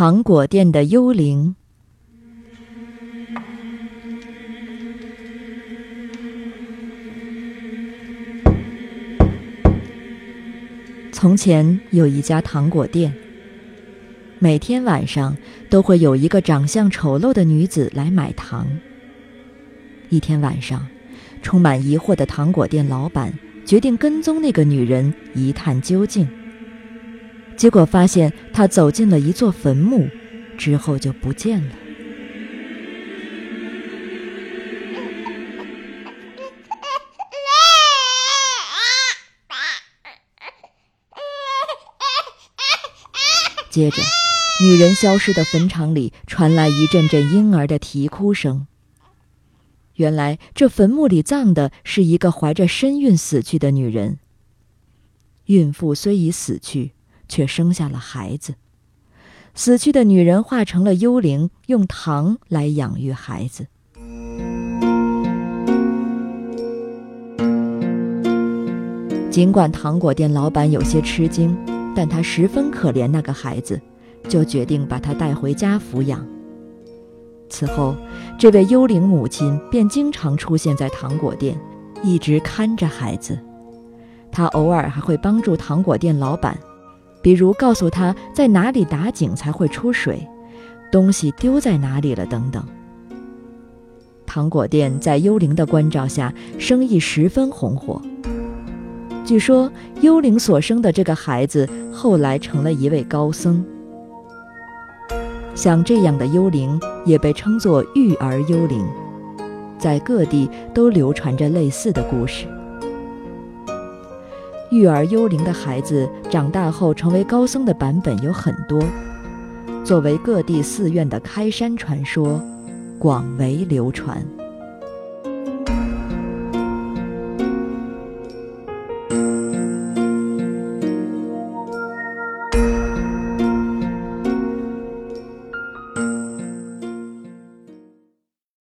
糖果店的幽灵。从前有一家糖果店，每天晚上都会有一个长相丑陋的女子来买糖。一天晚上，充满疑惑的糖果店老板决定跟踪那个女人一探究竟。结果发现他走进了一座坟墓，之后就不见了。接着，女人消失的坟场里传来一阵阵婴儿的啼哭声。原来，这坟墓里葬的是一个怀着身孕死去的女人。孕妇虽已死去，却生下了孩子。死去的女人化成了幽灵，用糖来养育孩子。尽管糖果店老板有些吃惊。但他十分可怜那个孩子，就决定把他带回家抚养。此后，这位幽灵母亲便经常出现在糖果店，一直看着孩子。她偶尔还会帮助糖果店老板，比如告诉他在哪里打井才会出水，东西丢在哪里了等等。糖果店在幽灵的关照下，生意十分红火。据说，幽灵所生的这个孩子后来成了一位高僧。像这样的幽灵也被称作育儿幽灵，在各地都流传着类似的故事。育儿幽灵的孩子长大后成为高僧的版本有很多，作为各地寺院的开山传说，广为流传。